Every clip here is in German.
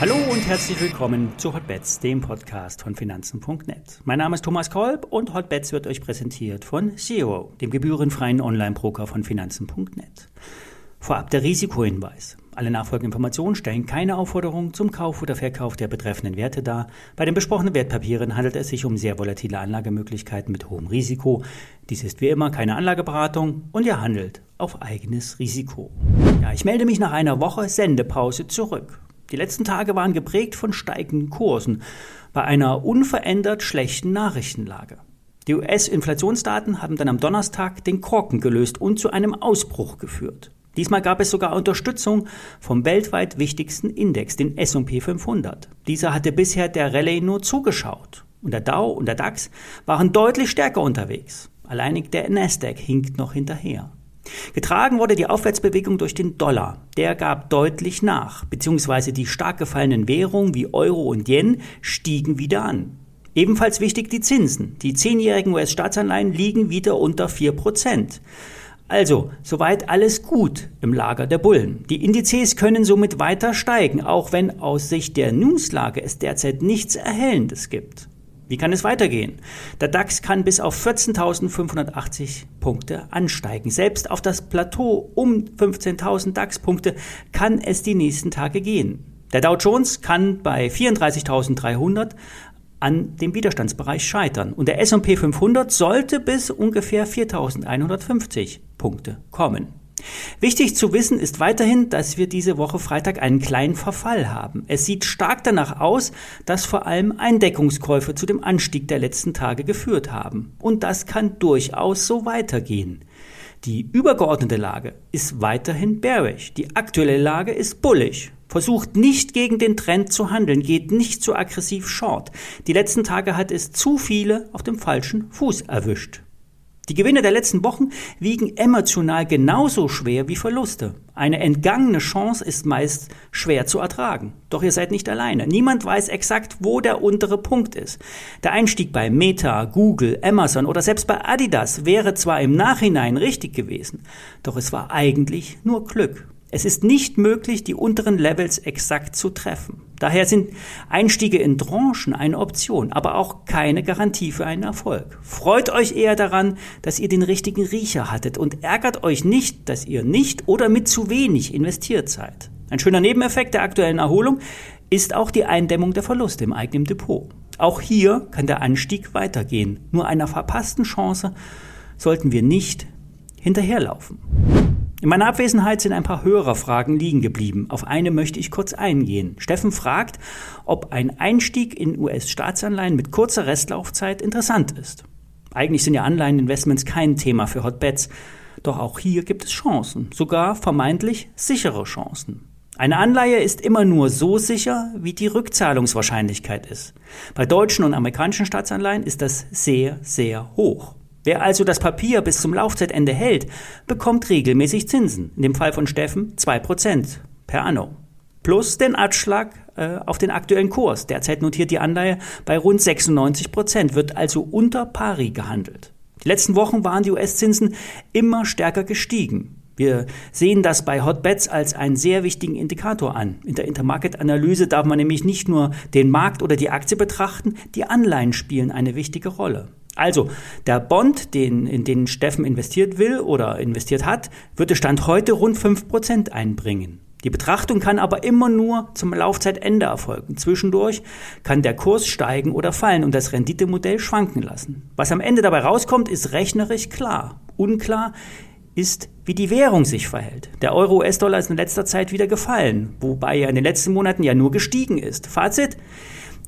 Hallo und herzlich willkommen zu Hotbets, dem Podcast von Finanzen.net. Mein Name ist Thomas Kolb und Hotbets wird euch präsentiert von Zero, dem gebührenfreien Online-Broker von Finanzen.net. Vorab der Risikohinweis. Alle nachfolgenden Informationen stellen keine Aufforderung zum Kauf oder Verkauf der betreffenden Werte dar. Bei den besprochenen Wertpapieren handelt es sich um sehr volatile Anlagemöglichkeiten mit hohem Risiko. Dies ist wie immer keine Anlageberatung und ihr handelt auf eigenes Risiko. Ja, ich melde mich nach einer Woche Sendepause zurück. Die letzten Tage waren geprägt von steigenden Kursen bei einer unverändert schlechten Nachrichtenlage. Die US-Inflationsdaten haben dann am Donnerstag den Korken gelöst und zu einem Ausbruch geführt. Diesmal gab es sogar Unterstützung vom weltweit wichtigsten Index, den S&P 500. Dieser hatte bisher der Rallye nur zugeschaut. Und der Dow und der DAX waren deutlich stärker unterwegs. Alleinig der Nasdaq hinkt noch hinterher. Getragen wurde die Aufwärtsbewegung durch den Dollar. Der gab deutlich nach, beziehungsweise die stark gefallenen Währungen wie Euro und Yen stiegen wieder an. Ebenfalls wichtig die Zinsen. Die zehnjährigen US-Staatsanleihen liegen wieder unter 4 Prozent. Also, soweit alles gut im Lager der Bullen. Die Indizes können somit weiter steigen, auch wenn aus Sicht der Newslage es derzeit nichts Erhellendes gibt. Wie kann es weitergehen? Der DAX kann bis auf 14.580 Punkte ansteigen. Selbst auf das Plateau um 15.000 DAX-Punkte kann es die nächsten Tage gehen. Der Dow Jones kann bei 34.300 an dem Widerstandsbereich scheitern und der S&P 500 sollte bis ungefähr 4.150 Punkte kommen. Wichtig zu wissen ist weiterhin, dass wir diese Woche Freitag einen kleinen Verfall haben. Es sieht stark danach aus, dass vor allem Eindeckungskäufe zu dem Anstieg der letzten Tage geführt haben. Und das kann durchaus so weitergehen. Die übergeordnete Lage ist weiterhin bearish. Die aktuelle Lage ist bullish. Versucht nicht gegen den Trend zu handeln, geht nicht zu aggressiv short. Die letzten Tage hat es zu viele auf dem falschen Fuß erwischt. Die Gewinne der letzten Wochen wiegen emotional genauso schwer wie Verluste. Eine entgangene Chance ist meist schwer zu ertragen. Doch ihr seid nicht alleine. Niemand weiß exakt, wo der untere Punkt ist. Der Einstieg bei Meta, Google, Amazon oder selbst bei Adidas wäre zwar im Nachhinein richtig gewesen, doch es war eigentlich nur Glück. Es ist nicht möglich, die unteren Levels exakt zu treffen. Daher sind Einstiege in Tranchen eine Option, aber auch keine Garantie für einen Erfolg. Freut euch eher daran, dass ihr den richtigen Riecher hattet und ärgert euch nicht, dass ihr nicht oder mit zu wenig investiert seid. Ein schöner Nebeneffekt der aktuellen Erholung ist auch die Eindämmung der Verluste im eigenen Depot. Auch hier kann der Anstieg weitergehen. Nur einer verpassten Chance sollten wir nicht hinterherlaufen. In meiner Abwesenheit sind ein paar Hörerfragen liegen geblieben. Auf eine möchte ich kurz eingehen. Steffen fragt, ob ein Einstieg in US-Staatsanleihen mit kurzer Restlaufzeit interessant ist. Eigentlich sind ja Anleiheninvestments kein Thema für Hotbets, doch auch hier gibt es Chancen, sogar vermeintlich sichere Chancen. Eine Anleihe ist immer nur so sicher, wie die Rückzahlungswahrscheinlichkeit ist. Bei deutschen und amerikanischen Staatsanleihen ist das sehr, sehr hoch. Wer also das Papier bis zum Laufzeitende hält, bekommt regelmäßig Zinsen. In dem Fall von Steffen 2% per anno. Plus den Abschlag äh, auf den aktuellen Kurs. Derzeit notiert die Anleihe bei rund 96% wird also unter pari gehandelt. Die letzten Wochen waren die US-Zinsen immer stärker gestiegen. Wir sehen das bei Hotbets als einen sehr wichtigen Indikator an. In der Intermarket-Analyse darf man nämlich nicht nur den Markt oder die Aktie betrachten, die Anleihen spielen eine wichtige Rolle. Also, der Bond, den, in den Steffen investiert will oder investiert hat, würde Stand heute rund 5% einbringen. Die Betrachtung kann aber immer nur zum Laufzeitende erfolgen. Zwischendurch kann der Kurs steigen oder fallen und das Renditemodell schwanken lassen. Was am Ende dabei rauskommt, ist rechnerisch klar. Unklar ist, wie die Währung sich verhält. Der Euro-US-Dollar ist in letzter Zeit wieder gefallen, wobei er in den letzten Monaten ja nur gestiegen ist. Fazit,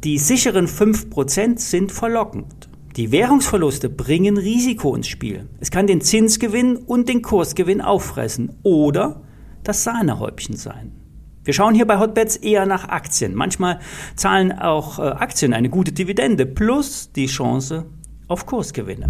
die sicheren 5% sind verlockend. Die Währungsverluste bringen Risiko ins Spiel. Es kann den Zinsgewinn und den Kursgewinn auffressen oder das Sahnehäubchen sein. Wir schauen hier bei Hotbets eher nach Aktien. Manchmal zahlen auch äh, Aktien eine gute Dividende plus die Chance auf Kursgewinne.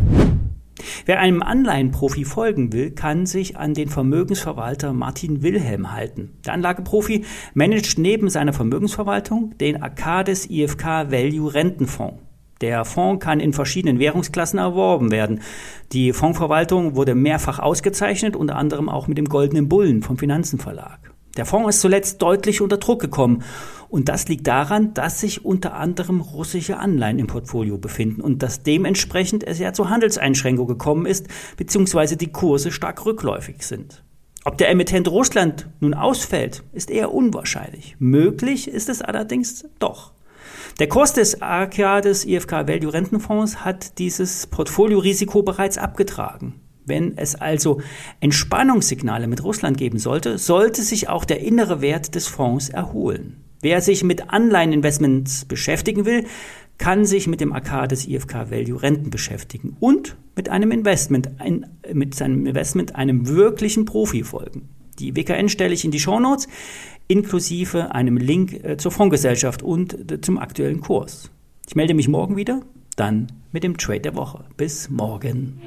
Wer einem Anleihenprofi folgen will, kann sich an den Vermögensverwalter Martin Wilhelm halten. Der Anlageprofi managt neben seiner Vermögensverwaltung den Arcades IFK Value Rentenfonds. Der Fonds kann in verschiedenen Währungsklassen erworben werden. Die Fondsverwaltung wurde mehrfach ausgezeichnet, unter anderem auch mit dem Goldenen Bullen vom Finanzenverlag. Der Fonds ist zuletzt deutlich unter Druck gekommen. Und das liegt daran, dass sich unter anderem russische Anleihen im Portfolio befinden und dass dementsprechend es ja zu Handelseinschränkungen gekommen ist, beziehungsweise die Kurse stark rückläufig sind. Ob der Emittent Russland nun ausfällt, ist eher unwahrscheinlich. Möglich ist es allerdings doch. Der Kurs des AKA des IFK Value Rentenfonds hat dieses Portfoliorisiko bereits abgetragen. Wenn es also Entspannungssignale mit Russland geben sollte, sollte sich auch der innere Wert des Fonds erholen. Wer sich mit Anleiheninvestments beschäftigen will, kann sich mit dem AK des IFK Value Renten beschäftigen und mit einem Investment, ein, mit seinem Investment einem wirklichen Profi folgen. Die WKN stelle ich in die Shownotes, inklusive einem Link äh, zur Fondsgesellschaft und zum aktuellen Kurs. Ich melde mich morgen wieder, dann mit dem Trade der Woche. Bis morgen.